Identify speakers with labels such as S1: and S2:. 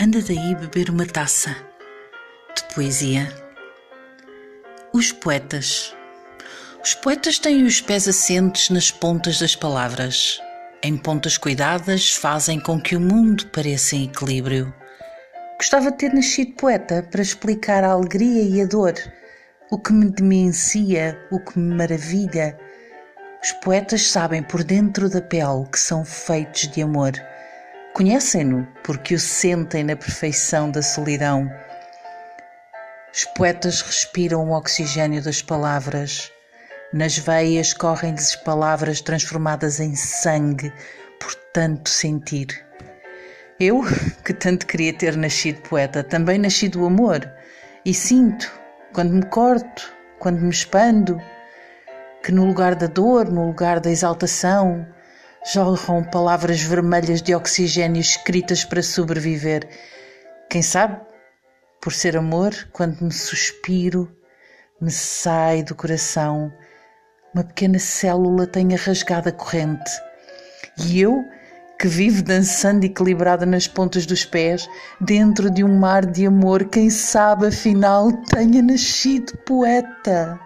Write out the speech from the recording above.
S1: Anda daí beber uma taça de poesia. Os poetas. Os poetas têm os pés assentes nas pontas das palavras. Em pontas cuidadas, fazem com que o mundo pareça em equilíbrio. Gostava de ter nascido poeta para explicar a alegria e a dor, o que me demencia, o que me maravilha. Os poetas sabem por dentro da pele que são feitos de amor. Conhecem-no porque o sentem na perfeição da solidão. Os poetas respiram o oxigênio das palavras. Nas veias correm-lhes palavras transformadas em sangue por tanto sentir. Eu, que tanto queria ter nascido poeta, também nasci do amor e sinto, quando me corto, quando me expando, que no lugar da dor, no lugar da exaltação, jorram palavras vermelhas de oxigênio escritas para sobreviver. Quem sabe, por ser amor, quando me suspiro, me sai do coração uma pequena célula tenha rasgado a corrente. E eu, que vive dançando equilibrada nas pontas dos pés, dentro de um mar de amor, quem sabe afinal tenha nascido poeta.